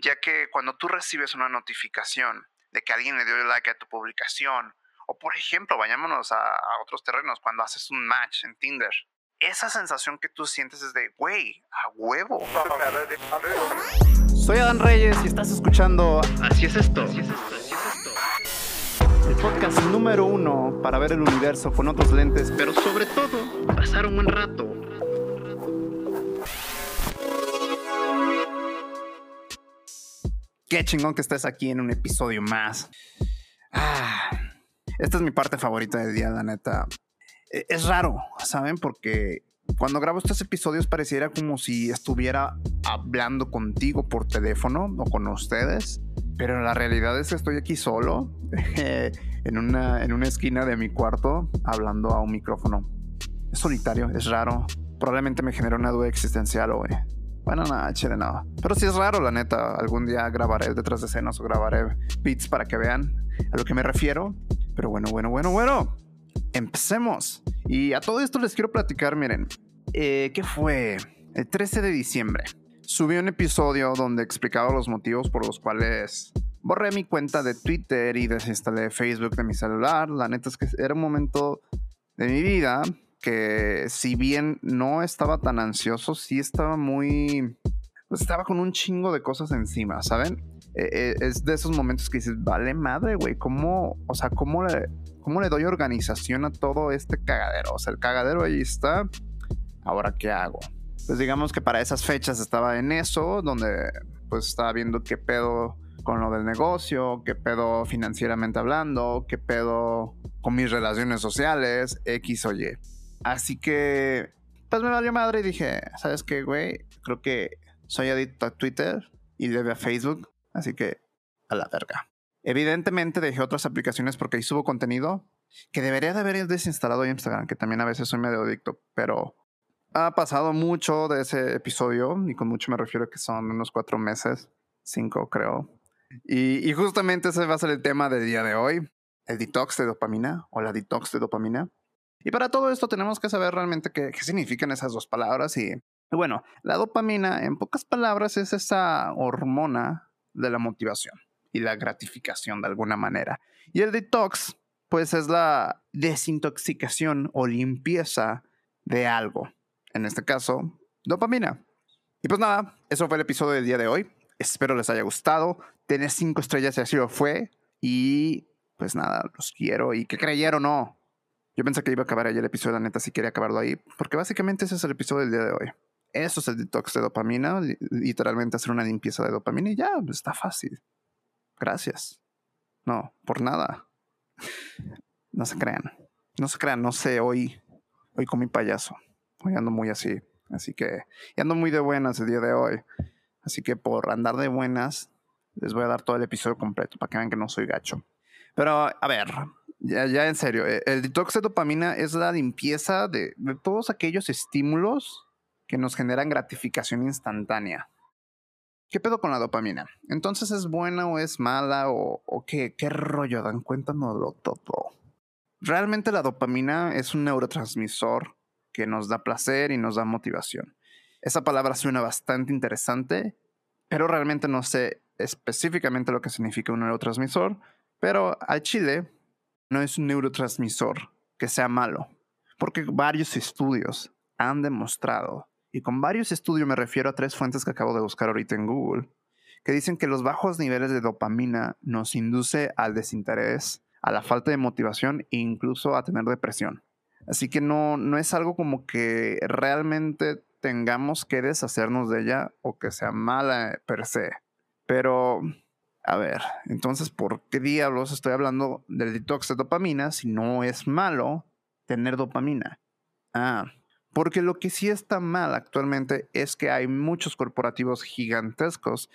ya que cuando tú recibes una notificación de que alguien le dio like a tu publicación, o por ejemplo, vayámonos a, a otros terrenos, cuando haces un match en Tinder, esa sensación que tú sientes es de, güey, a huevo. Soy Adán Reyes y estás escuchando Así es esto. El podcast número uno para ver el universo con otros lentes, pero sobre todo pasar un buen rato. Qué chingón que estés aquí en un episodio más. Ah, esta es mi parte favorita del día, la neta. E, es raro, ¿saben? Porque cuando grabo estos episodios pareciera como si estuviera hablando contigo por teléfono o con ustedes. Pero la realidad es que estoy aquí solo, en, una, en una esquina de mi cuarto, hablando a un micrófono. Es solitario, es raro. Probablemente me genera una duda existencial hoy. Bueno, nada, de nada. Pero sí es raro, la neta. Algún día grabaré detrás de escenas o grabaré beats para que vean a lo que me refiero. Pero bueno, bueno, bueno, bueno. Empecemos. Y a todo esto les quiero platicar, miren. Eh, ¿Qué fue? El 13 de diciembre. Subí un episodio donde explicaba los motivos por los cuales borré mi cuenta de Twitter y desinstalé Facebook de mi celular. La neta es que era un momento de mi vida que si bien no estaba tan ansioso, sí estaba muy... Pues estaba con un chingo de cosas encima, ¿saben? Eh, eh, es de esos momentos que dices, vale madre, güey, ¿cómo, o sea, cómo le, cómo le doy organización a todo este cagadero? O sea, el cagadero ahí está, ahora qué hago? Pues digamos que para esas fechas estaba en eso, donde pues estaba viendo qué pedo con lo del negocio, qué pedo financieramente hablando, qué pedo con mis relaciones sociales, X o Y. Así que, pues me valió madre y dije, ¿sabes qué, güey? Creo que soy adicto a Twitter y debe a Facebook, así que a la verga. Evidentemente dejé otras aplicaciones porque ahí subo contenido que debería de haber desinstalado Instagram, que también a veces soy medio adicto, pero ha pasado mucho de ese episodio, y con mucho me refiero a que son unos cuatro meses, cinco creo. Y, y justamente ese va a ser el tema del día de hoy, el detox de dopamina o la detox de dopamina. Y para todo esto tenemos que saber realmente qué, significan esas dos palabras. Y bueno, la dopamina, en pocas palabras, es esa hormona de la motivación y la gratificación de alguna manera. Y el detox, pues es la desintoxicación o limpieza de algo. En este caso, dopamina. Y pues nada, eso fue el episodio del día de hoy. Espero les haya gustado. Tener cinco estrellas y así lo fue. Y pues nada, los quiero. Y que creyeron no, yo pensé que iba a acabar ahí el episodio, la neta, si quería acabarlo ahí, porque básicamente ese es el episodio del día de hoy. Eso es el detox de dopamina, literalmente hacer una limpieza de dopamina y ya, está fácil. Gracias. No, por nada. No se crean. No se crean, no sé, hoy, hoy con mi payaso. Hoy ando muy así. Así que, y ando muy de buenas el día de hoy. Así que por andar de buenas, les voy a dar todo el episodio completo para que vean que no soy gacho. Pero, a ver, ya, ya en serio, eh, el detox de dopamina es la limpieza de, todos aquellos estímulos que nos generan gratificación instantánea. ¿Qué pedo con la dopamina? Entonces, ¿es buena o es mala o, o qué? ¿Qué rollo? Dan cuéntanoslo todo. Realmente la dopamina es un neurotransmisor que nos da placer y nos da motivación. Esa palabra suena bastante interesante, pero realmente no sé específicamente lo que significa un neurotransmisor. Pero al chile no es un neurotransmisor que sea malo, porque varios estudios han demostrado, y con varios estudios me refiero a tres fuentes que acabo de buscar ahorita en Google, que dicen que los bajos niveles de dopamina nos induce al desinterés, a la falta de motivación e incluso a tener depresión. Así que no, no es algo como que realmente tengamos que deshacernos de ella o que sea mala per se. Pero a ver, entonces, ¿por qué diablos estoy hablando del detox de dopamina si no es malo tener dopamina? Ah, porque lo que sí está mal actualmente es que hay muchos corporativos gigantescos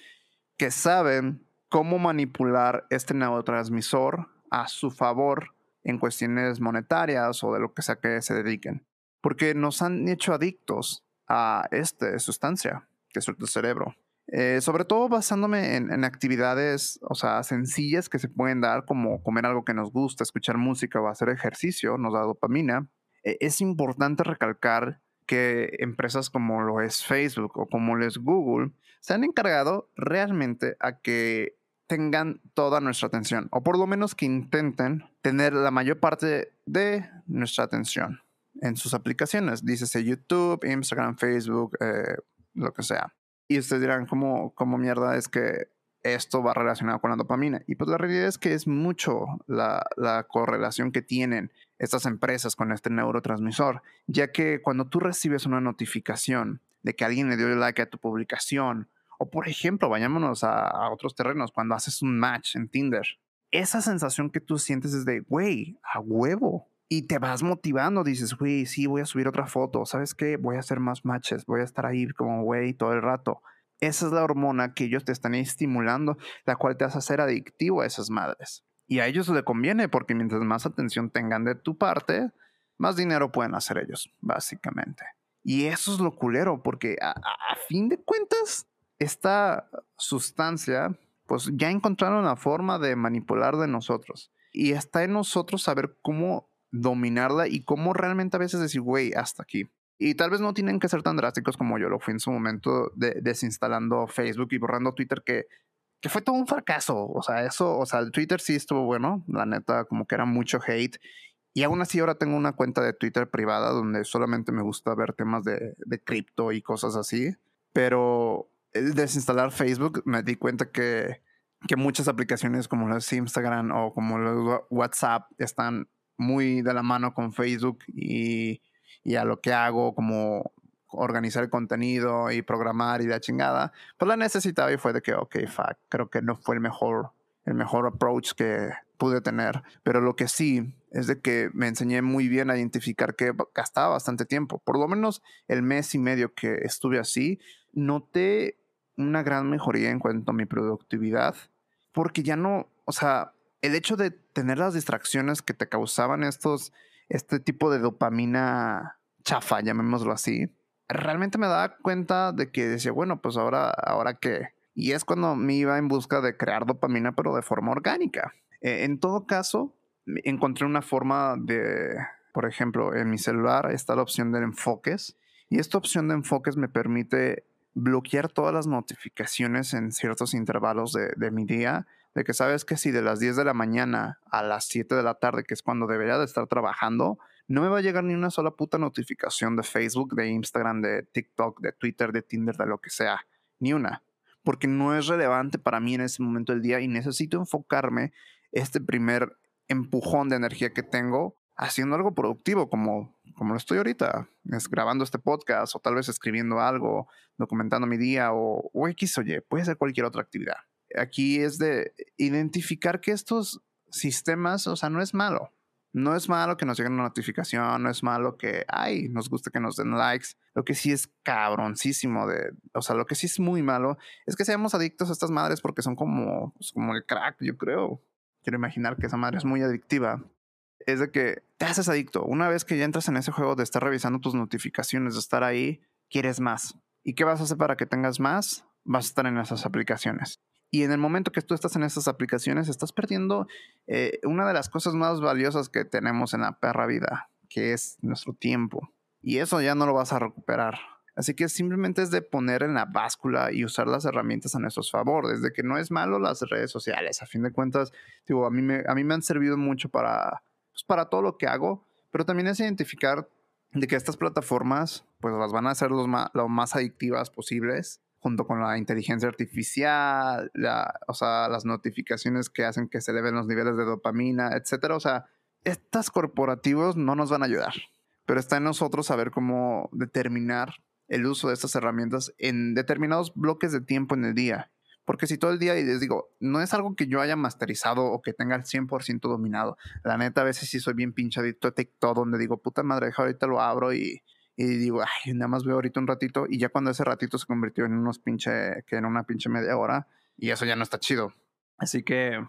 que saben cómo manipular este neurotransmisor a su favor en cuestiones monetarias o de lo que sea que se dediquen. Porque nos han hecho adictos a esta sustancia, que es el cerebro. Eh, sobre todo basándome en, actividades, o sea, sencillas que se pueden dar, como comer algo que nos gusta, escuchar música o hacer ejercicio, nos da dopamina. E, es importante recalcar que empresas como lo es Facebook o como lo es Google se han encargado realmente a que tengan toda nuestra atención, o por lo menos que intenten tener la mayor parte de nuestra atención en sus aplicaciones. Dícese YouTube, Instagram, Facebook, eh, lo que sea. Y ustedes dirán, ¿cómo, ¿cómo mierda es que esto va relacionado con la dopamina? Y pues la realidad es que es mucho la, la correlación que tienen estas empresas con este neurotransmisor, ya que cuando tú recibes una notificación de que alguien le dio like a tu publicación, o por ejemplo, vayámonos a, a otros terrenos, cuando haces un match en Tinder, esa sensación que tú sientes es de, güey, a huevo, y te vas motivando, dices, güey, sí, voy a subir otra foto, ¿sabes qué? Voy a hacer más matches, voy a estar ahí como güey todo el rato. Esa es la hormona que ellos te están estimulando, la cual te hace hacer adictivo a esas madres. Y a ellos les conviene porque mientras más atención tengan de tu parte, más dinero pueden hacer ellos, básicamente. Y eso es lo culero, porque a, a fin de cuentas, esta sustancia, pues ya encontraron la forma de manipular de nosotros. Y está en nosotros saber cómo dominarla y cómo realmente a veces decir, güey, hasta aquí. Y tal vez no tienen que ser tan drásticos como yo lo fui en su momento de, desinstalando Facebook y borrando Twitter, que, que fue todo un fracaso. O sea, eso, o sea, el Twitter sí estuvo bueno, la neta, como que era mucho hate. Y aún así ahora tengo una cuenta de Twitter privada donde solamente me gusta ver temas de, de cripto y cosas así. Pero el desinstalar Facebook me di cuenta que, que muchas aplicaciones como los Instagram o como los WhatsApp están muy de la mano con Facebook y, a lo que hago como organizar el contenido y programar y la chingada, pues la necesitaba y fue de que, ok, fuck, creo que no fue el mejor, el mejor approach que pude tener, pero lo que sí es de que me enseñé muy bien a identificar que gastaba bastante tiempo, por lo menos el mes y medio que estuve así, noté una gran mejoría en cuanto a mi productividad, porque ya no, o sea, el hecho de tener las distracciones que te causaban estos, este tipo de dopamina chafa, llamémoslo así, realmente me daba cuenta de que decía, bueno, pues ahora, ahora qué. Y es cuando me iba en busca de crear dopamina, pero de forma orgánica. E, en todo caso, encontré una forma de, por ejemplo, en mi celular está la opción de enfoques. Y esta opción de enfoques me permite bloquear todas las notificaciones en ciertos intervalos de, de mi día de que sabes que si de las 10 de la mañana a las 7 de la tarde, que es cuando debería de estar trabajando, no me va a llegar ni una sola puta notificación de Facebook, de Instagram, de TikTok, de Twitter, de Tinder, de lo que sea. Ni una. Porque no es relevante para mí en ese momento del día y necesito enfocarme este primer empujón de energía que tengo haciendo algo productivo como, como lo estoy ahorita, es grabando este podcast o tal vez escribiendo algo, documentando mi día o, o X o Y, puede ser cualquier otra actividad aquí es de identificar que estos sistemas, o sea, no es malo. No es malo que nos llegue una notificación, no es malo que, ay, nos gusta que nos den likes. Lo que sí es cabroncísimo de, o sea, lo que sí es muy malo es que seamos adictos a estas madres porque son como, pues, como el crack, yo creo. Quiero imaginar que esa madre es muy adictiva. Es de que te haces adicto. Una vez que ya entras en ese juego de estar revisando tus notificaciones, de estar ahí, quieres más. ¿Y qué vas a hacer para que tengas más? Vas a estar en esas aplicaciones. Y en el momento que tú estás en esas aplicaciones, estás perdiendo eh, una de las cosas más valiosas que tenemos en la perra vida, que es nuestro tiempo. Y eso ya no lo vas a recuperar. Así que simplemente es de poner en la báscula y usar las herramientas a nuestro favor. Desde que no es malo las redes sociales. A fin de cuentas, digo, a, mí me, a mí me han servido mucho para, pues, para todo lo que hago. Pero también es identificar de que estas plataformas pues las van a hacer los lo más adictivas posibles junto con la inteligencia artificial, la, o sea, las notificaciones que hacen que se eleven los niveles de dopamina, etcétera. O sea, estos corporativos no nos van a ayudar, pero está en nosotros saber cómo determinar el uso de estas herramientas en determinados bloques de tiempo en el día. Porque si todo el día, y les digo, no es algo que yo haya masterizado o que tenga el 100% dominado. La neta, a veces sí soy bien pinchadito de TikTok, donde digo, puta madre, ahorita lo abro y y digo, ay, nada más veo ahorita un ratito. Y ya cuando ese ratito se convirtió en unos pinche, que en una pinche media hora. Y eso ya no está chido. Así que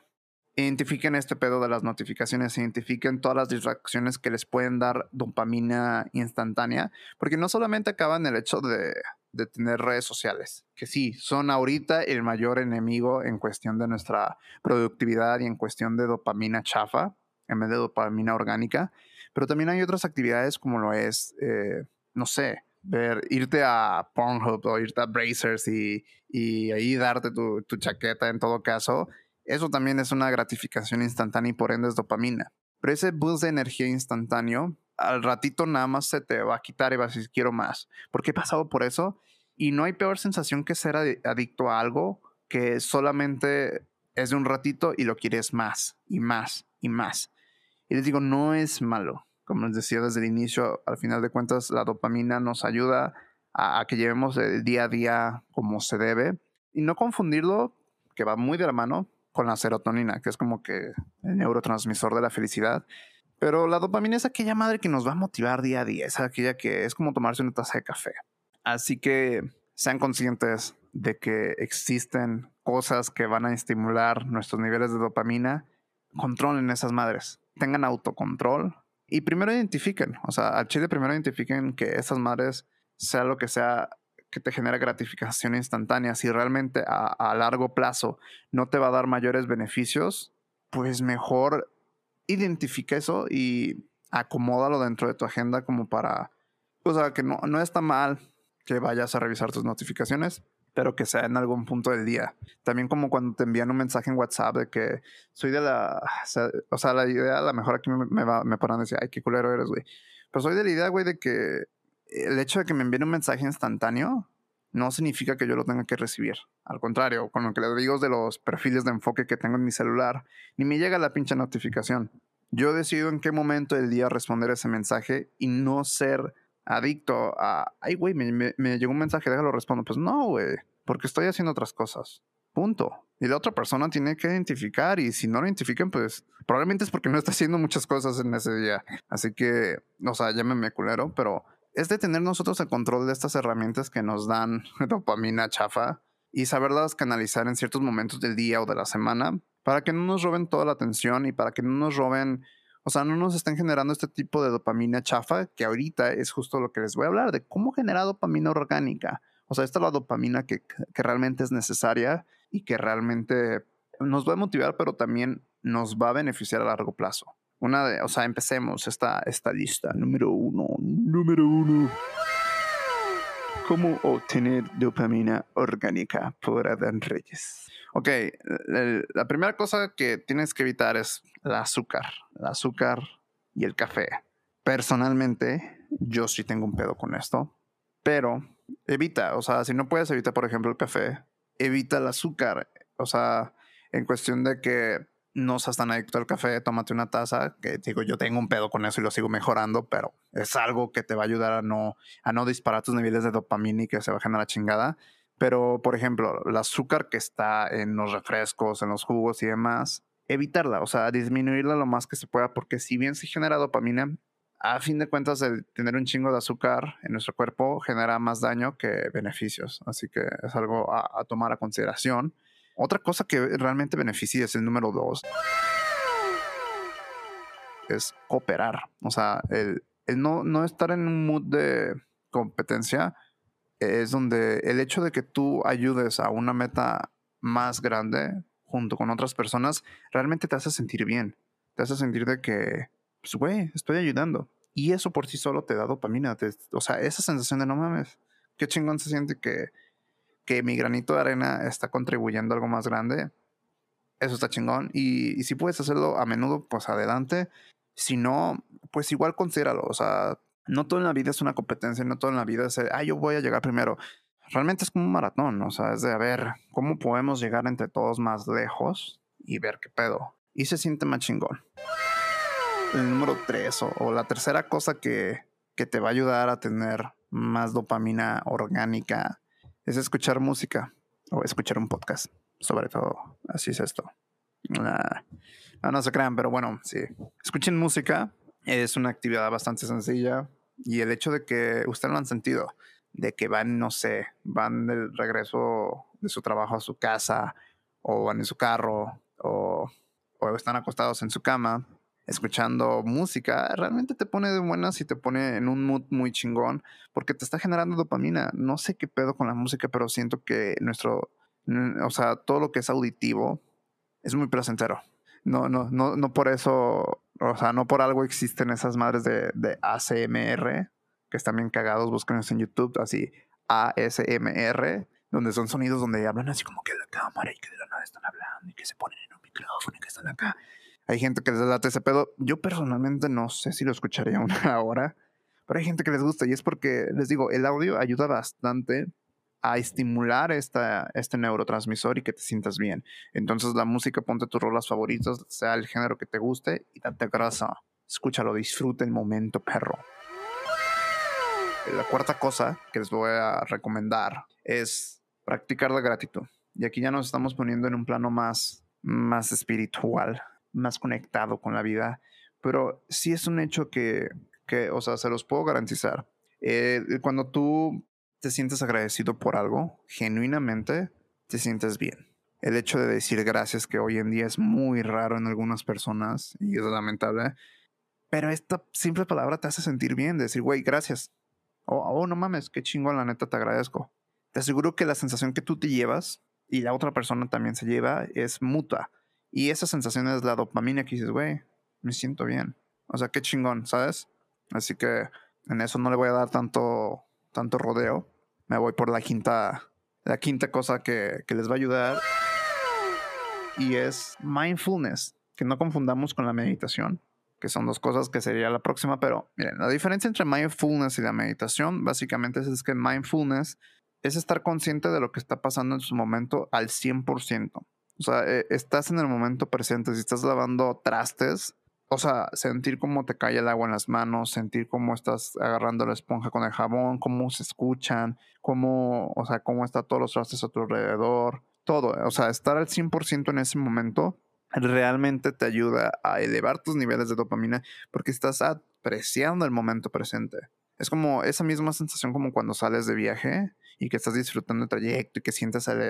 identifiquen este pedo de las notificaciones, identifiquen todas las distracciones que les pueden dar dopamina instantánea, porque no solamente acaban el hecho de, de, tener redes sociales, que sí, son ahorita el mayor enemigo en cuestión de nuestra productividad y en cuestión de dopamina chafa, en vez de dopamina orgánica, pero también hay otras actividades como lo es eh, no sé, ver, irte a Pornhub o irte a Brazers y, y ahí darte tu, chaqueta en todo caso, eso también es una gratificación instantánea y por ende es dopamina. Pero ese boost de energía instantáneo, al ratito nada más se te va a quitar y vas a decir, quiero más. Porque he pasado por eso y no hay peor sensación que ser adicto a algo que solamente es de un ratito y lo quieres más y más y más. Y les digo, no es malo. Como les decía desde el inicio, al final de cuentas, la dopamina nos ayuda a, que llevemos el día a día como se debe. Y no confundirlo, que va muy de la mano, con la serotonina, que es como que el neurotransmisor de la felicidad. Pero la dopamina es aquella madre que nos va a motivar día a día, es aquella que es como tomarse una taza de café. Así que sean conscientes de que existen cosas que van a estimular nuestros niveles de dopamina. Controlen esas madres, tengan autocontrol y primero identifiquen, o sea, al chile primero identifiquen que esas madres, sea lo que sea, que te genera gratificación instantánea, si realmente a, largo plazo no te va a dar mayores beneficios, pues mejor identifica eso y acomódalo dentro de tu agenda como para, o sea, que no, no está mal que vayas a revisar tus notificaciones, pero que sea en algún punto del día. También como cuando te envían un mensaje en WhatsApp de que soy de la... O sea, la idea, a lo mejor aquí me, me, va, me a decir, ay, qué culero eres, güey. Pero soy de la idea, güey, de que el hecho de que me envíen un mensaje instantáneo no significa que yo lo tenga que recibir. Al contrario, con lo que les digo de los perfiles de enfoque que tengo en mi celular, ni me llega la pinche notificación. Yo decido en qué momento del día responder ese mensaje y no ser adicto a, ay, güey, me, llegó un mensaje, déjalo respondo. Pues no, güey, porque estoy haciendo otras cosas. Punto. Y la otra persona tiene que identificar y si no lo identifican, pues probablemente es porque no está haciendo muchas cosas en ese día. Así que, o sea, llámeme culero, pero es de tener nosotros el control de estas herramientas que nos dan dopamina chafa y saberlas canalizar en ciertos momentos del día o de la semana para que no nos roben toda la atención y para que no nos roben o sea, no nos estén generando este tipo de dopamina chafa, que ahorita es justo lo que les voy a hablar, de cómo generar dopamina orgánica. O sea, esta es la dopamina que, realmente es necesaria y que realmente nos va a motivar, pero también nos va a beneficiar a largo plazo. Una de, o sea, empecemos esta, esta lista. Número uno, número uno. ¿Cómo obtener dopamina orgánica por Adán Reyes? Ok, la primera cosa que tienes que evitar es el azúcar, el azúcar y el café. Personalmente, yo sí tengo un pedo con esto, pero evita, o sea, si no puedes evitar, por ejemplo, el café, evita el azúcar. O sea, en cuestión de que no seas tan adicto al café, tómate una taza, que digo, yo tengo un pedo con eso y lo sigo mejorando, pero es algo que te va a ayudar a no, a no disparar tus niveles de dopamina y que se bajen a la chingada. Pero, por ejemplo, el azúcar que está en los refrescos, en los jugos y demás, evitarla, o sea, disminuirla lo más que se pueda, porque si bien se genera dopamina, a fin de cuentas, el tener un chingo de azúcar en nuestro cuerpo genera más daño que beneficios. Así que es algo a, tomar a consideración. Otra cosa que realmente beneficia es el número dos. Es cooperar. O sea, el, el no, no estar en un mood de competencia, es donde el hecho de que tú ayudes a una meta más grande junto con otras personas realmente te hace sentir bien. Te hace sentir de que, pues, güey, estoy ayudando. Y eso por sí solo te da dopamina. o sea, esa sensación de no mames, qué chingón se siente que, que mi granito de arena está contribuyendo a algo más grande. Eso está chingón. Y, si puedes hacerlo a menudo, pues adelante. Si no, pues igual considéralo. O sea, no todo en la vida es una competencia, no todo en la vida es, ah, yo voy a llegar primero. Realmente es como un maratón, o sea, es de a ver cómo podemos llegar entre todos más lejos y ver qué pedo. Y se siente más chingón. El número tres o, la tercera cosa que, que te va a ayudar a tener más dopamina orgánica es escuchar música o escuchar un podcast. Sobre todo, así es esto. Ah, no, no se crean, pero bueno, sí. Escuchen música, es una actividad bastante sencilla y el hecho de que ustedes lo han sentido, de que van, no sé, van del regreso de su trabajo a su casa o van en su carro o, o están acostados en su cama escuchando música, realmente te pone de buenas y te pone en un mood muy chingón porque te está generando dopamina. No sé qué pedo con la música, pero siento que nuestro, o sea, todo lo que es auditivo es muy placentero no, no, no, no por eso, o sea, no por algo existen esas madres de, de ACMR, que están bien cagados, búsquenlos en YouTube, así ASMR, donde son sonidos donde hablan así como que la cámara y que de la nada están hablando y que se ponen en un micrófono y que están acá. Hay gente que les da ese pedo. Yo personalmente no sé si lo escucharía una hora, pero hay gente que les gusta y es porque, les digo, el audio ayuda bastante a estimular esta, este neurotransmisor y que te sientas bien. Entonces la música, ponte tus rolas favoritas, sea el género que te guste y date grasa. Escúchalo, disfruta el momento, perro. La cuarta cosa que les voy a recomendar es practicar la gratitud. Y aquí ya nos estamos poniendo en un plano más, más espiritual, más conectado con la vida. Pero sí es un hecho que, que o sea, se los puedo garantizar. Eh, cuando tú te sientes agradecido por algo, genuinamente te sientes bien. El hecho de decir gracias, que hoy en día es muy raro en algunas personas y es lamentable, pero esta simple palabra te hace sentir bien, decir, güey, gracias. Oh, oh, no mames, qué chingón, la neta te agradezco. Te aseguro que la sensación que tú te llevas y la otra persona también se lleva es mutua. Y esa sensación es la dopamina que dices, güey, me siento bien. O sea, qué chingón, ¿sabes? Así que en eso no le voy a dar tanto, tanto rodeo me voy por la quinta, la quinta cosa que, que les va a ayudar. Y es mindfulness, que no confundamos con la meditación, que son dos cosas que sería la próxima, pero miren, la diferencia entre mindfulness y la meditación básicamente es, que mindfulness es estar consciente de lo que está pasando en su momento al 100%. O sea, eh, estás en el momento presente. Si estás lavando trastes, o sea, sentir cómo te cae el agua en las manos, sentir cómo estás agarrando la esponja con el jabón, cómo se escuchan, cómo, o sea, cómo está todos los trastes a tu alrededor, todo, o sea, estar al 100% en ese momento realmente te ayuda a elevar tus niveles de dopamina porque estás apreciando el momento presente. Es como esa misma sensación como cuando sales de viaje y que estás disfrutando el trayecto y que sientes el,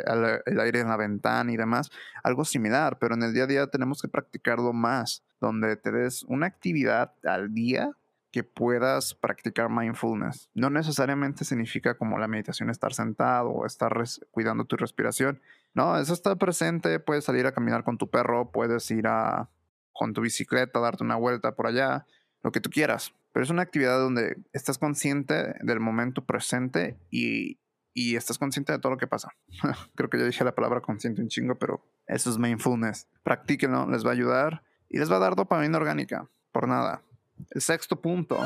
el, aire en la ventana y demás. Algo similar, pero en el día a día tenemos que practicarlo más, donde te des una actividad al día que puedas practicar mindfulness. No necesariamente significa como la meditación estar sentado o estar cuidando tu respiración. No, eso está presente. Puedes salir a caminar con tu perro, puedes ir a con tu bicicleta, darte una vuelta por allá, lo que tú quieras. Pero es una actividad donde estás consciente del momento presente y, y estás consciente de todo lo que pasa. Creo que ya dije la palabra consciente un chingo, pero eso es mindfulness. Practíquenlo, les va a ayudar y les va a dar dopamina orgánica, por nada. El sexto punto,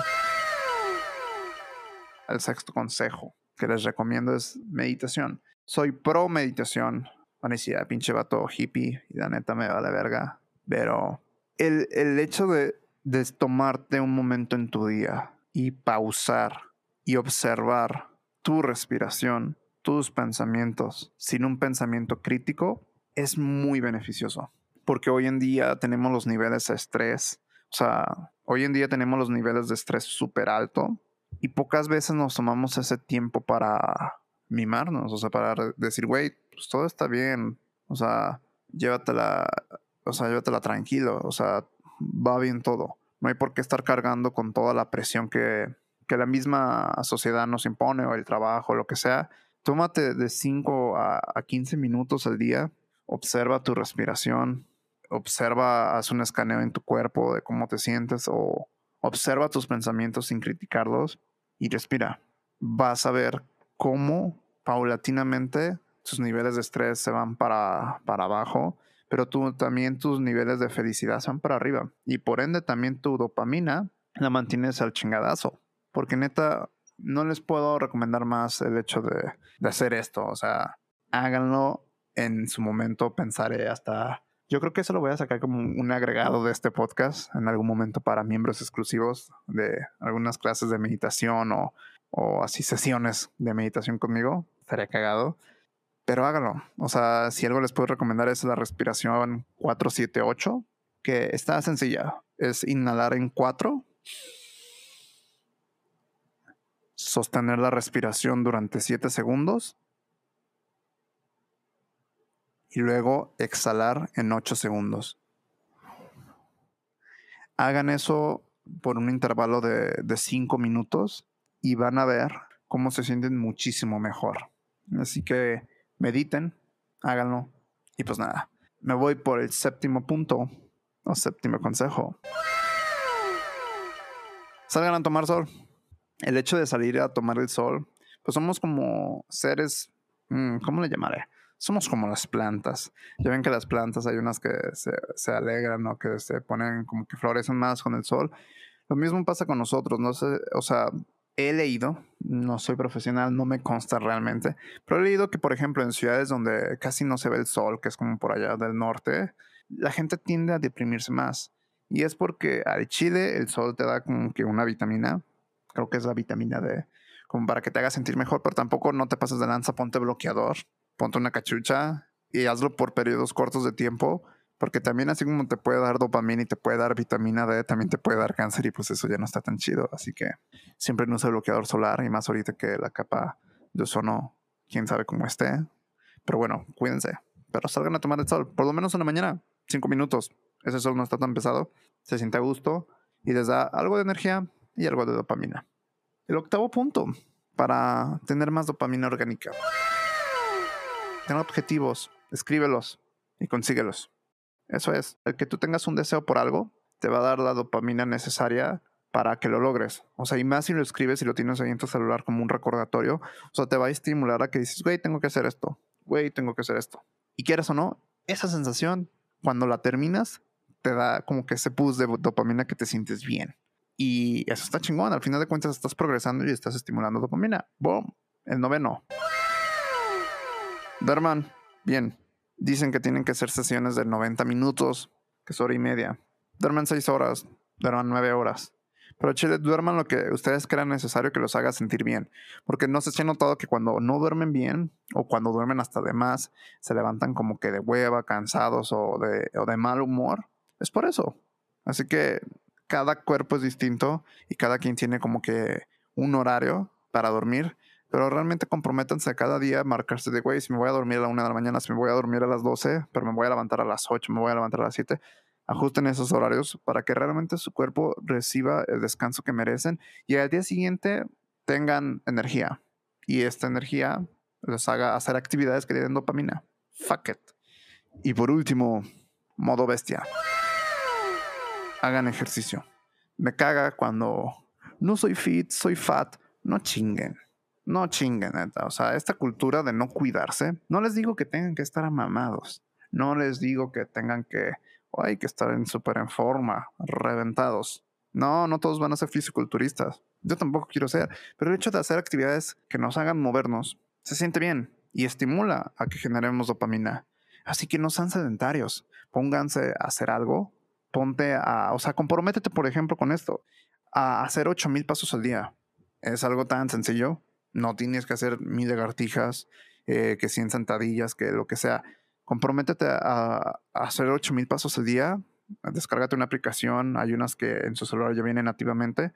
el sexto consejo que les recomiendo es meditación. Soy pro meditación. Ah, pinche vato hippie, y la neta me va la verga. Pero el, el hecho de, de tomarte un momento en tu día y pausar y observar tu respiración, tus pensamientos, sin un pensamiento crítico, es muy beneficioso. Porque hoy en día tenemos los niveles de estrés. O sea, hoy en día tenemos los niveles de estrés súper alto y pocas veces nos tomamos ese tiempo para mimarnos, o sea, para decir, güey, pues todo está bien, o sea, llévatela, o sea, llévatela tranquilo, o sea, va bien todo. No hay por qué estar cargando con toda la presión que, que la misma sociedad nos impone o el trabajo, lo que sea, tómate de 5 a, 15 minutos al día, observa tu respiración, observa, haz un escaneo en tu cuerpo de cómo te sientes o observa tus pensamientos sin criticarlos y respira. Vas a ver cómo paulatinamente tus niveles de estrés se van para, para abajo, pero tú, también tus niveles de felicidad se van para arriba y por ende también tu dopamina la mantienes al chingadazo. Porque neta, no les puedo recomendar más el hecho de, hacer esto. O sea, háganlo en su momento, pensaré hasta... Yo creo que eso lo voy a sacar como un agregado de este podcast en algún momento para miembros exclusivos de algunas clases de meditación o, o así sesiones de meditación conmigo. Estaría cagado. Pero háganlo. O sea, si algo les puedo recomendar es la respiración 478, que está sencilla. Es inhalar en 4 sostener la respiración durante 7 segundos y luego exhalar en 8 segundos. Hagan eso por un intervalo de 5 minutos y van a ver cómo se sienten muchísimo mejor. Así que mediten, háganlo y pues nada, me voy por el séptimo punto o séptimo consejo. Salgan a tomar sol el hecho de salir a tomar el sol, pues somos como seres, mm, ¿cómo le llamaré? Somos como las plantas. Ya ven que las plantas hay unas que se, alegran o que se ponen como que florecen más con el sol. Lo mismo pasa con nosotros, no sé, o sea, he leído, no soy profesional, no me consta realmente, pero he leído que, por ejemplo, en ciudades donde casi no se ve el sol, que es como por allá del norte, la gente tiende a deprimirse más. Y es porque al chile el sol te da como que una vitamina, creo que es la vitamina D, como para que te haga sentir mejor, pero tampoco no te pases de lanza, ponte bloqueador, ponte una cachucha y hazlo por periodos cortos de tiempo, porque también así como te puede dar dopamina y te puede dar vitamina D, también te puede dar cáncer y pues eso ya no está tan chido, así que siempre no use bloqueador solar y más ahorita que la capa de ozono, quién sabe cómo esté, pero bueno, cuídense, pero salgan a tomar el sol, por lo menos en la mañana, cinco minutos, ese sol no está tan pesado, se siente a gusto y les da algo de energía y algo de dopamina. El octavo punto para tener más dopamina orgánica. Ten objetivos, escríbelos y consíguelos. Eso es, el que tú tengas un deseo por algo te va a dar la dopamina necesaria para que lo logres. O sea, y más si lo escribes y lo tienes ahí en tu celular como un recordatorio, o sea, te va a estimular a que dices, güey, tengo que hacer esto, güey, tengo que hacer esto. Y quieras o no, esa sensación, cuando la terminas, te da como que ese boost de dopamina que te sientes bien. Y eso está chingón. Al final de cuentas estás progresando y estás estimulando dopamina. Boom. El noveno. Duerman. Bien. Dicen que tienen que ser sesiones de 90 minutos, que es hora y media. Duerman 6 horas. Duerman 9 horas. Pero chile, duerman lo que ustedes crean necesario que los haga sentir bien. Porque no sé si han notado que cuando no duermen bien, o cuando duermen hasta de más, se levantan como que de hueva, cansados o de, o de mal humor. Es por eso. Así que cada cuerpo es distinto y cada quien tiene como que un horario para dormir. Pero realmente comprométanse cada día marcarse de, güey, si me voy a dormir a la una de la mañana, si me voy a dormir a las 12, pero me voy a levantar a las 8, me voy a levantar a las 7. Ajusten esos horarios para que realmente su cuerpo reciba el descanso que merecen y al día siguiente tengan energía. Y esta energía les haga hacer actividades que den dopamina. Fuck it. Y por último, modo bestia hagan ejercicio. Me caga cuando no soy fit, soy fat. No chinguen. No chinguen, neta. O sea, esta cultura de no cuidarse, no les digo que tengan que estar amamados. No les digo que tengan que, hay que estar en súper en forma, reventados. No, no todos van a ser fisiculturistas. Yo tampoco quiero ser. Pero el hecho de hacer actividades que nos hagan movernos se siente bien y estimula a que generemos dopamina. Así que no sean sedentarios. Pónganse a hacer algo ponte a, o sea, comprométete, por ejemplo, con esto, a hacer 8000 pasos al día. Es algo tan sencillo. No tienes que hacer mil lagartijas, eh, que 100 sentadillas, que lo que sea. Comprométete a, a hacer 8000 pasos al día. Descárgate una aplicación. Hay unas que en su celular ya vienen nativamente.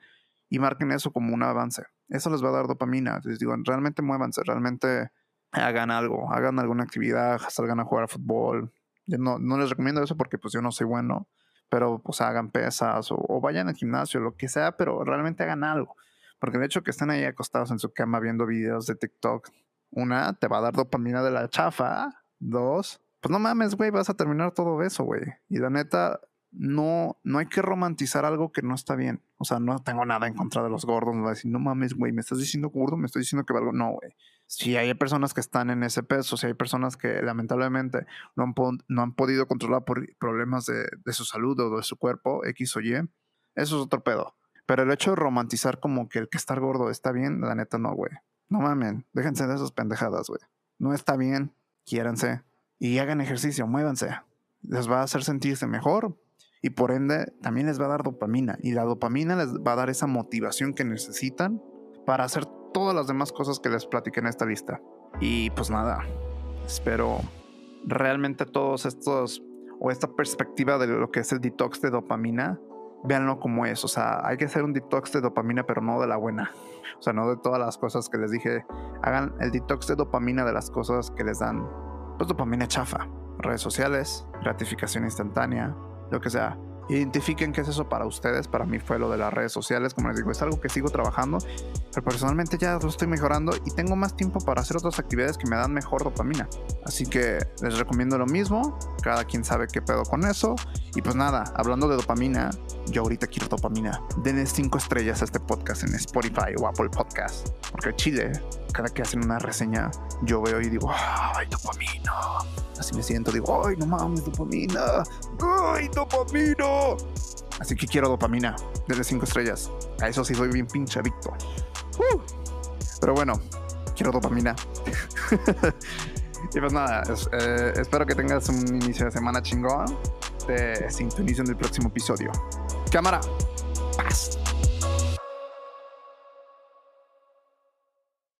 Y marquen eso como un avance. Eso les va a dar dopamina. Les digo, realmente muévanse, realmente hagan algo, hagan alguna actividad, salgan a jugar a fútbol. Yo no, no les recomiendo eso porque pues yo no soy bueno pero pues hagan pesas o, vayan al gimnasio, lo que sea, pero realmente hagan algo. Porque el hecho que estén ahí acostados en su cama viendo videos de TikTok, una, te va a dar dopamina de la chafa, dos, pues no mames, güey, vas a terminar todo eso, güey. Y la neta, no, no hay que romantizar algo que no está bien. O sea, no tengo nada en contra de los gordos. No decir, no mames, güey, me estás diciendo gordo, me estás diciendo que valgo. No, güey si hay personas que están en ese peso, si hay personas que lamentablemente no han, podido controlar por problemas de, de, su salud o de su cuerpo, X o Y, eso es otro pedo. Pero el hecho de romantizar como que el que estar gordo está bien, la neta no, güey. No mamen, déjense de esas pendejadas, güey. No está bien, quiéranse y hagan ejercicio, muévanse. Les va a hacer sentirse mejor y por ende también les va a dar dopamina. Y la dopamina les va a dar esa motivación que necesitan para hacer todas las demás cosas que les platiqué en esta lista. Y pues nada, espero realmente todos estos o esta perspectiva de lo que es el detox de dopamina, véanlo como es. O sea, hay que hacer un detox de dopamina, pero no de la buena. O sea, no de todas las cosas que les dije. Hagan el detox de dopamina de las cosas que les dan, pues dopamina chafa. Redes sociales, gratificación instantánea, lo que sea. Identifiquen qué es eso para ustedes. Para mí fue lo de las redes sociales. Como les digo, es algo que sigo trabajando. Pero personalmente ya lo estoy mejorando y tengo más tiempo para hacer otras actividades que me dan mejor dopamina. Así que les recomiendo lo mismo. Cada quien sabe qué pedo con eso. Y pues nada, hablando de dopamina, yo ahorita quiero dopamina. Denle 5 estrellas a este podcast en Spotify o Apple Podcast. Porque Chile, cada que hacen una reseña, yo veo y digo, ¡ay, dopamina! Así me siento, digo, ¡ay, no mames, dopamina! ¡ay, dopamina! Así que quiero dopamina. Desde 5 estrellas. A eso sí soy bien pinche adicto. Uh. Pero bueno, quiero dopamina. y pues nada, eh, espero que tengas un inicio de semana chingón. Te sintonizo en el próximo episodio. Cámara. Paz.